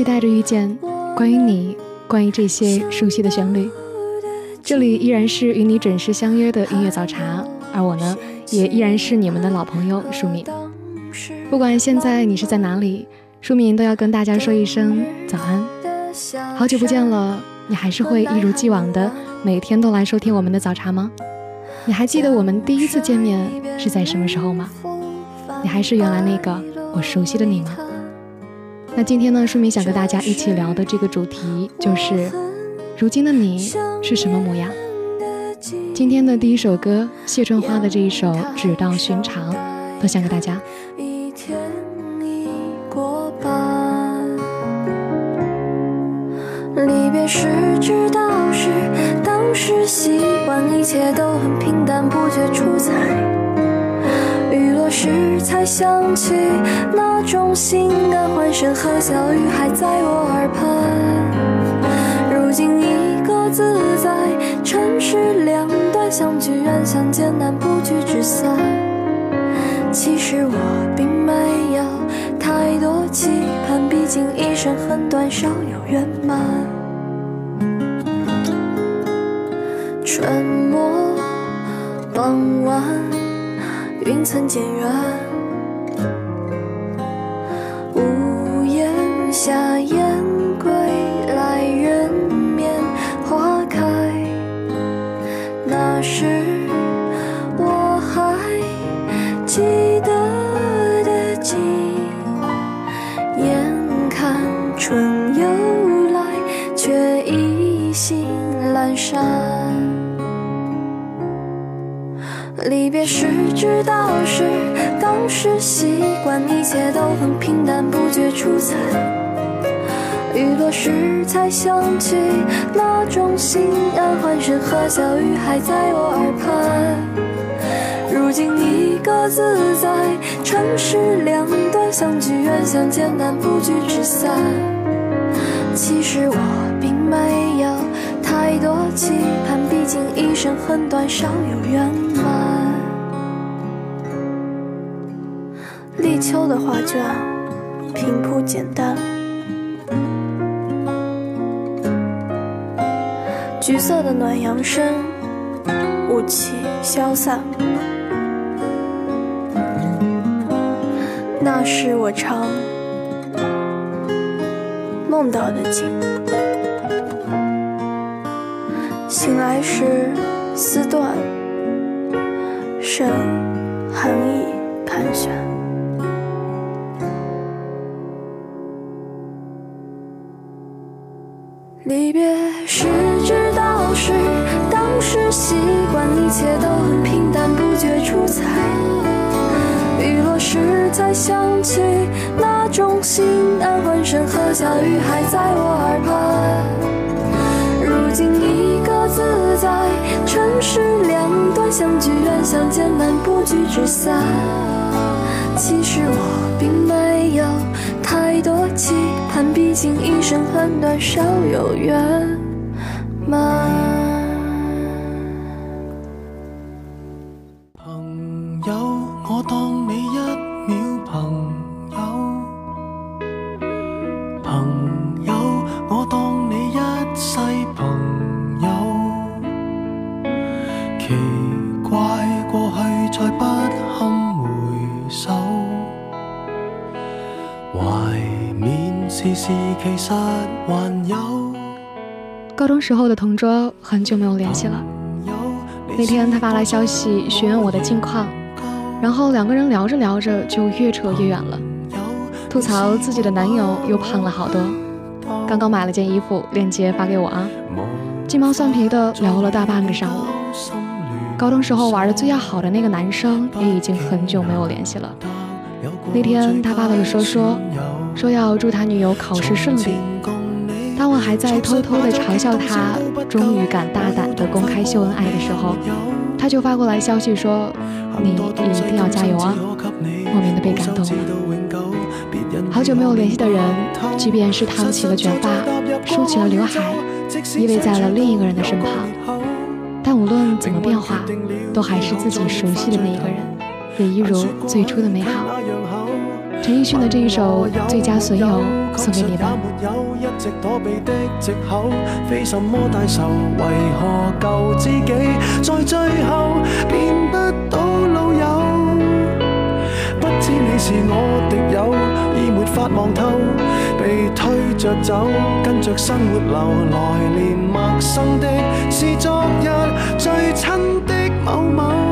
期待着遇见关于你，关于这些熟悉的旋律。这里依然是与你准时相约的音乐早茶，而我呢，也依然是你们的老朋友舒敏。不管现在你是在哪里，舒敏都要跟大家说一声早安。好久不见了，你还是会一如既往的每天都来收听我们的早茶吗？你还记得我们第一次见面是在什么时候吗？你还是原来那个我熟悉的你吗？那今天呢，舒明想跟大家一起聊的这个主题就是，如今的你是什么模样？今天的第一首歌，谢春花的这一首《只道寻常》，分享给大家。一天已过半，离别时知道是当时习惯，一切都很平淡，不觉出彩。时才想起那种心安，欢声和笑语还在我耳畔。如今一个自在，尘世两端，相聚远，相见难，不聚只散。其实我并没有太多期盼，毕竟一生很短，少有圆满。春末傍晚。云层渐远，是习惯，一切都很平淡，不觉出彩。雨落时才想起那种心安，欢声和笑语还在我耳畔。如今一个自在，城市两端，相聚远，相见难，不聚只散。其实我并没有太多期盼，毕竟一生很短，少有圆满。秋的画卷，平铺简单，橘色的暖阳升，雾气消散。那是我常梦到的景，醒来时丝断，剩寒意盘旋。离别时知道是当时习惯，一切都很平淡，不觉出彩。雨落时。才想起那种心安欢声和笑语还在我耳畔。如今一个自在城市两端，相聚远相见难，不聚只散。其实我并没有太多期叹，毕竟一生很短，少有圆满。朋友，我当你一秒，朋友，朋友，我当你一世朋。高中时候的同桌很久没有联系了。那天他发来消息询问我的近况，然后两个人聊着聊着就越扯越远了，吐槽自己的男友又胖了好多。刚刚买了件衣服，链接发给我啊。鸡毛蒜皮的聊了大半个上午。高中时候玩的最要好的那个男生也已经很久没有联系了。那天他发了个说说，说要祝他女友考试顺利。当我还在偷偷的嘲笑他终于敢大胆的公开秀恩爱的时候，他就发过来消息说：“你一定要加油啊！”莫名的被感动了。好久没有联系的人，即便是烫起了卷发，梳起了刘海，依偎在了另一个人的身旁，但无论怎么变化，都还是自己熟悉的那一个人，也一如最初的美好。陈奕迅的这一首《最佳损友》送给你吧。一直躲避的藉口，非什么大仇，为何旧知己在最后变不到老友？不知你是我敌友，已没法望透，被推着走，跟着生活流，来年陌生的是昨日最亲的某某。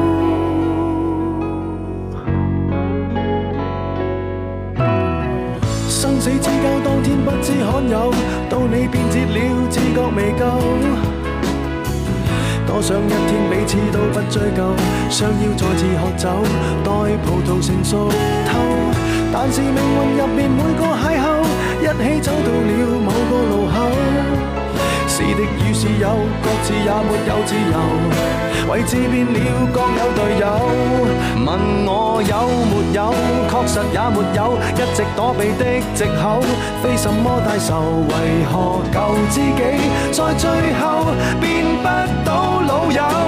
你知交当天不知罕有，到你变节了，自觉未够。多想一天彼此都不追究，想要再次喝酒，待葡萄成熟透。但是命运入面每个邂逅，一起走到了某个路口。是敌与是友，各自也没有自由。位置变了，各有队友。问我有没有，确实也没有。一直躲避的借口，非什么大仇。为何旧知己在最后变不到老友？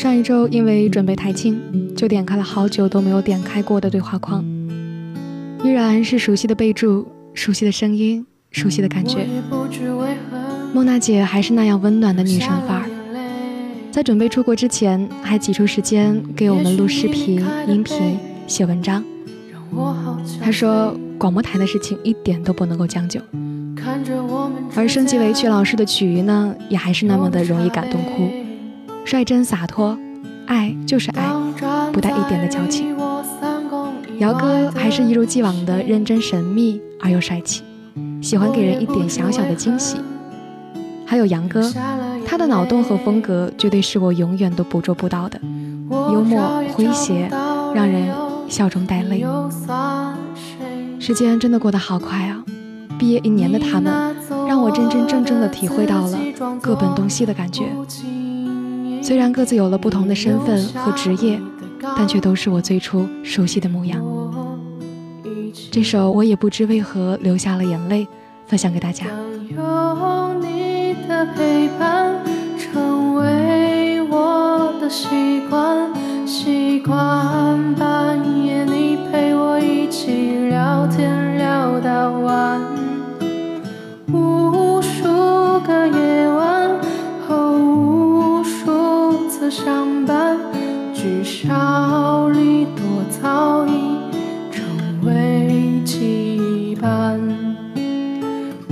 上一周因为准备台庆，就点开了好久都没有点开过的对话框，依然是熟悉的备注、熟悉的声音、熟悉的感觉。莫娜姐还是那样温暖的女神范儿，在准备出国之前，还挤出时间给我们录视频、音频、写文章。她说广播台的事情一点都不能够将就，而升级为曲老师的曲艺呢，也还是那么的容易感动哭。率真洒脱，爱就是爱，不带一点的矫情。姚哥还是一如既往的认真神秘而又帅气。喜欢给人一点小小的惊喜。还有杨哥，他的脑洞和风格绝对是我永远都捕捉不到的，幽默诙谐，让人笑中带泪。时间真的过得好快啊！毕业一年的他们，让我真真正正的体会到了各奔东西的感觉。虽然各自有了不同的身份和职业，但却都是我最初熟悉的模样。这首我也不知为何流下了眼泪，分享给大家。有你的陪伴，成为我的习惯，习惯半夜你陪我一起聊天聊到晚，相伴，聚少离多，早已成为羁绊。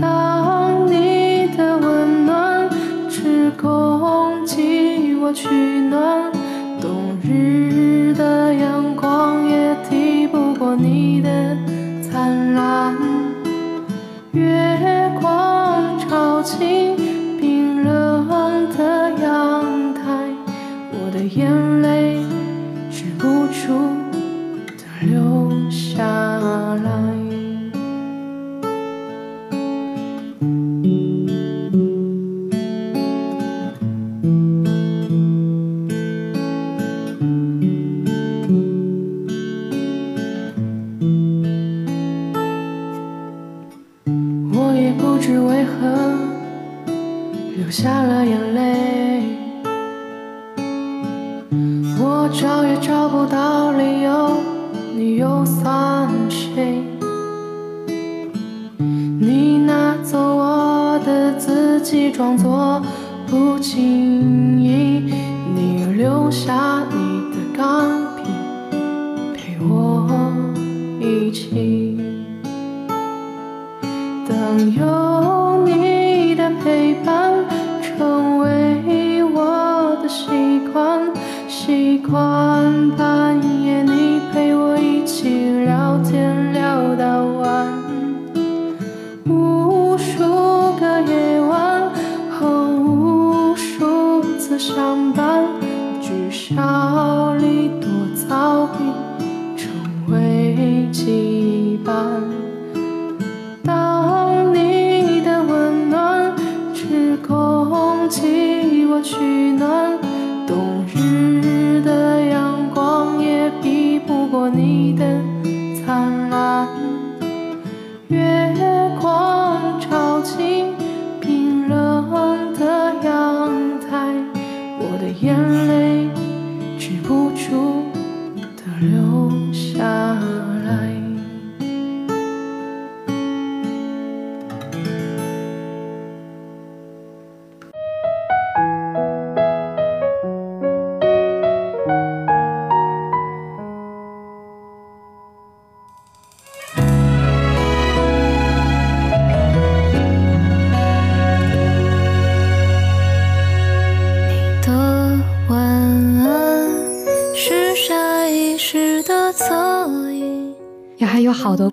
当你的温暖只供给我取暖，起。当有你的陪伴成为我的习惯，习惯你的灿烂。月光照进冰冷的阳台，我的眼泪止不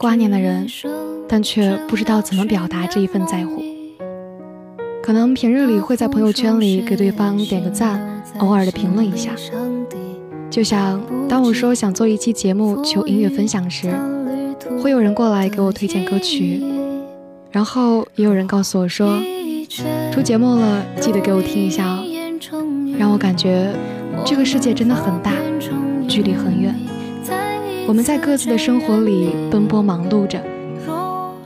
挂念的人，但却不知道怎么表达这一份在乎。可能平日里会在朋友圈里给对方点个赞，偶尔的评论一下。就像当我说想做一期节目求音乐分享时，会有人过来给我推荐歌曲，然后也有人告诉我说，出节目了，记得给我听一下哦。让我感觉这个世界真的很大，距离很远。我们在各自的生活里奔波忙碌着，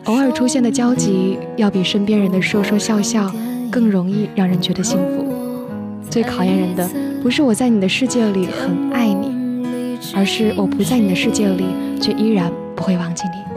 偶尔出现的交集，要比身边人的说说笑笑更容易让人觉得幸福。最考验人的，不是我在你的世界里很爱你，而是我不在你的世界里，却依然不会忘记你。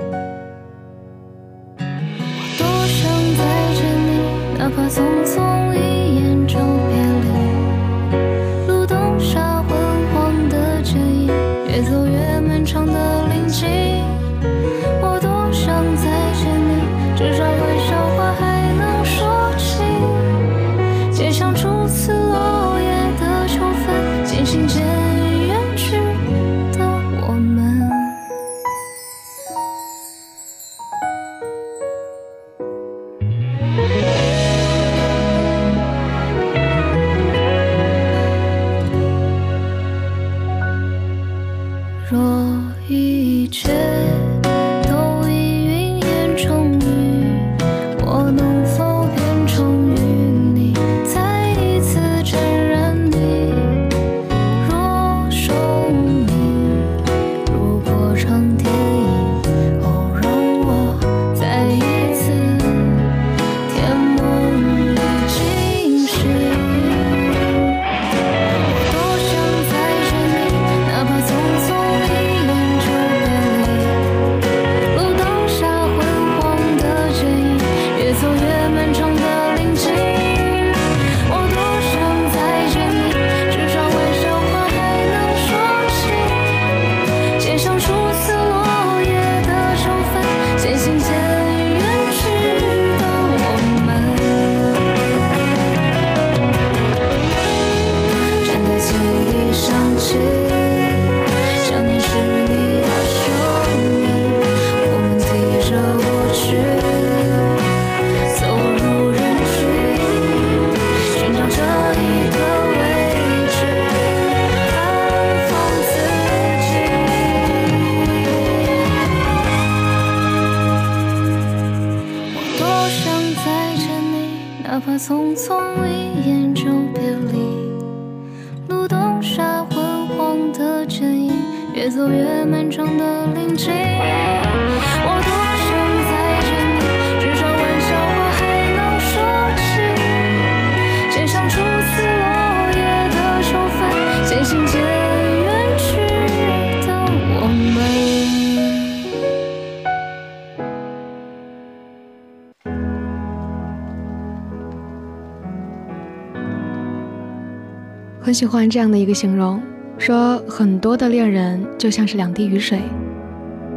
很喜欢这样的一个形容，说很多的恋人就像是两滴雨水，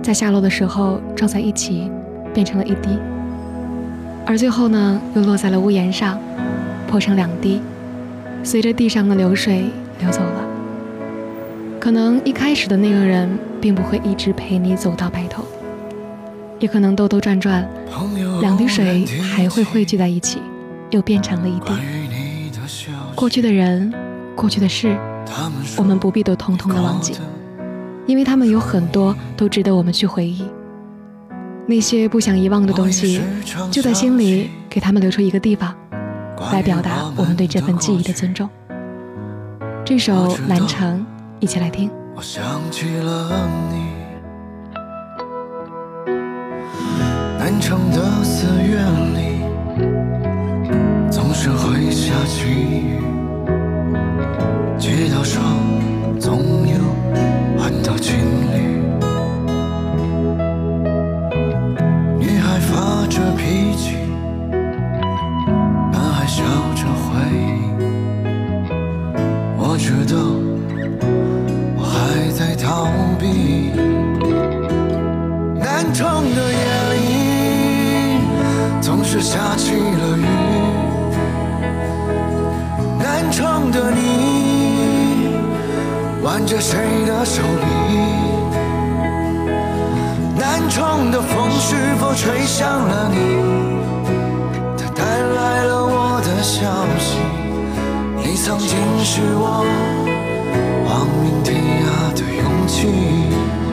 在下落的时候撞在一起，变成了一滴，而最后呢，又落在了屋檐上，破成两滴，随着地上的流水流走了。可能一开始的那个人并不会一直陪你走到白头，也可能兜兜转转，两滴水还会汇聚在一起，又变成了一滴。过去的人。过去的事，我们不必都通通的忘记，因为他们有很多都值得我们去回忆。那些不想遗忘的东西，就在心里给他们留出一个地方，来表达我们对这份记忆的尊重。这首《南城》，一起来听。我想起了你，南城的四月谁的手臂？南窗的风是否吹向了你？它带来了我的消息。你曾经是我亡命天涯的勇气。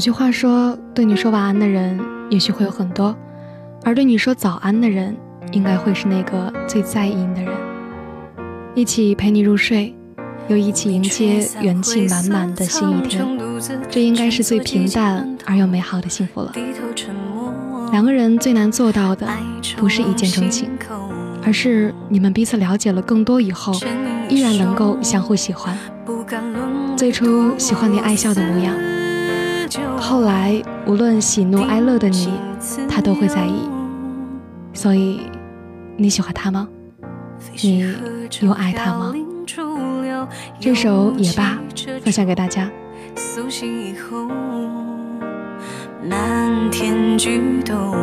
有句话说，对你说晚安的人也许会有很多，而对你说早安的人，应该会是那个最在意你的人。一起陪你入睡，又一起迎接元气满满的新一天，这应该是最平淡而又美好的幸福了。两个人最难做到的，不是一见钟情，而是你们彼此了解了更多以后，依然能够相互喜欢。最初喜欢你爱笑的模样，后来无论喜怒哀乐的你，他都会在意。所以，你喜欢他吗？你又爱他吗？这首《也罢》分享给大家。漫天菊动，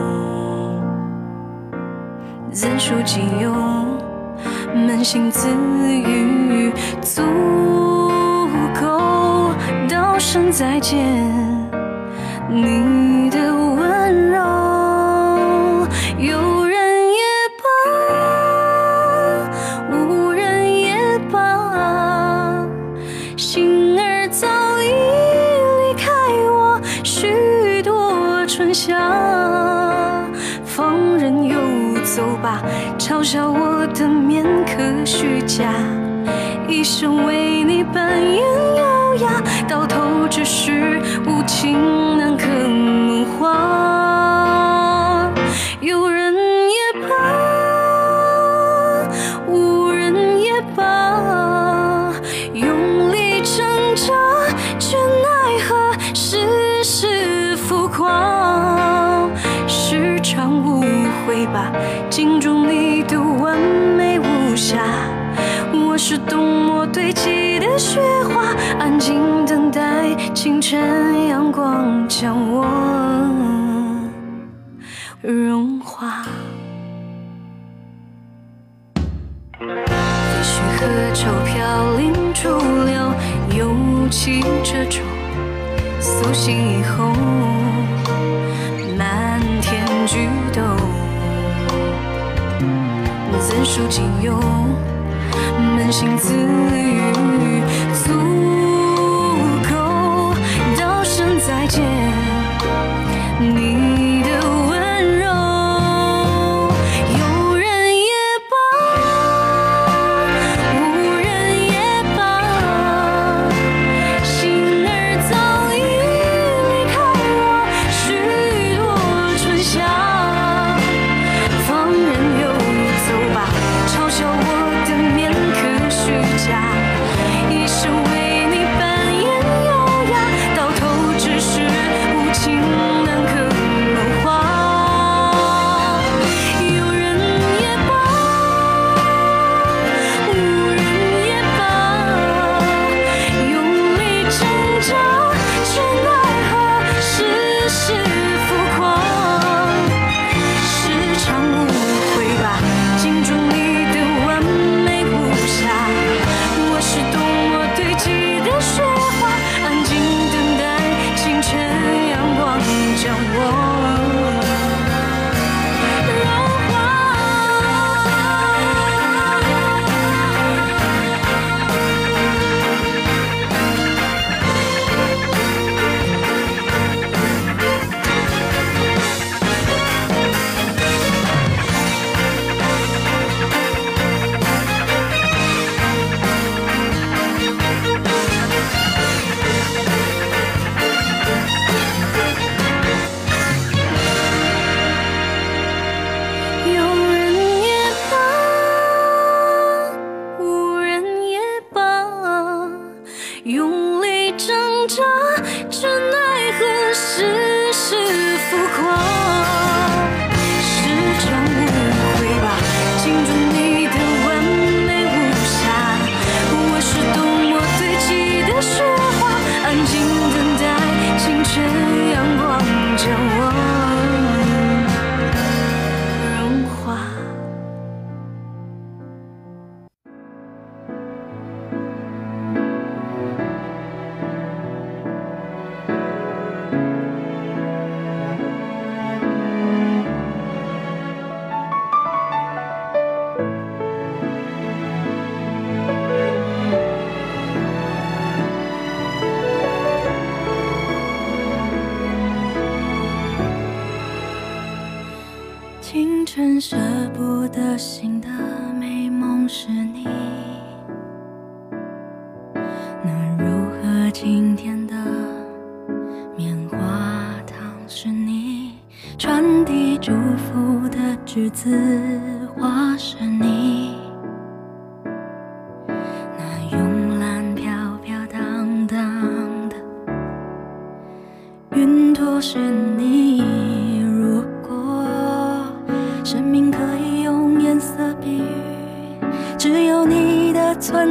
怎书即用？扪心自语，足够道声再见。你的温柔，有人也罢，无人也罢，心儿早已离开我许多春夏。放任游走吧，嘲笑我的面可虚假，一生为你扮演优雅，到头只是无情冬末堆积的雪花，安静等待清晨阳光将我融化。也许河舟飘零逐流，又起这种苏醒以后，漫天菊动，怎书即用？扪心自语，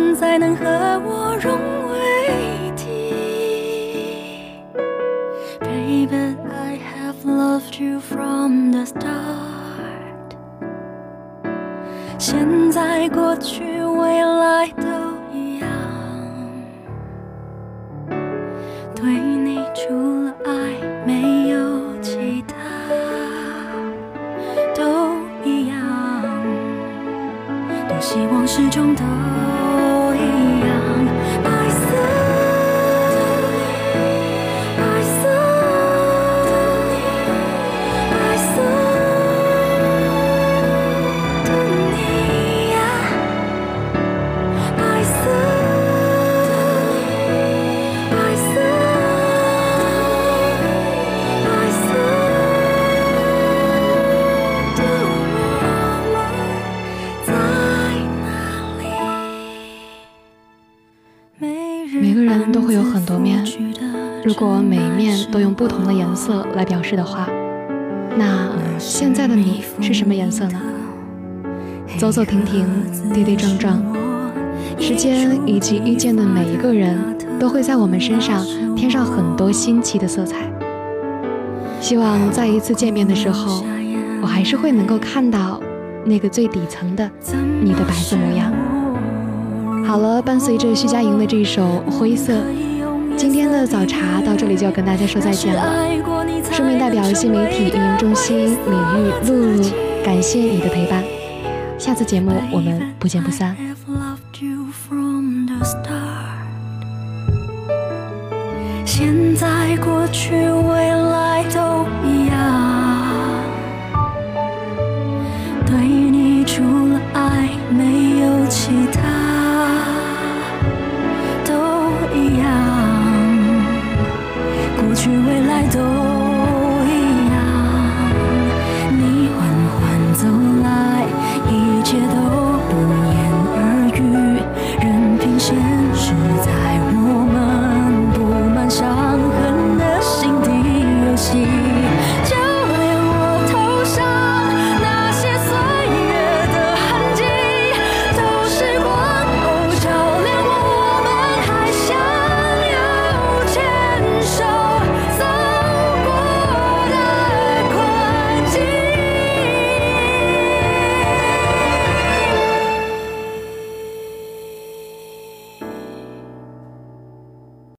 存在能和我融为一体。Baby, I have loved you from the start。现在、过去、未来都一样，对你除了爱没有其他。希望始终都都会有很多面如果每一面都用不同的颜色来表示的话，那现在的你是什么颜色呢？走走停停，跌跌撞撞，时间以及遇见的每一个人都会在我们身上添上很多新奇的色彩。希望在一次见面的时候，我还是会能够看到那个最底层的你的白色模样。好了，伴随着徐佳莹的这首《灰色》。今天的早茶到这里就要跟大家说再见了。顺便代表新媒体运营中心李玉露露，感谢你的陪伴。下次节目我们不见不散。现在过去未来都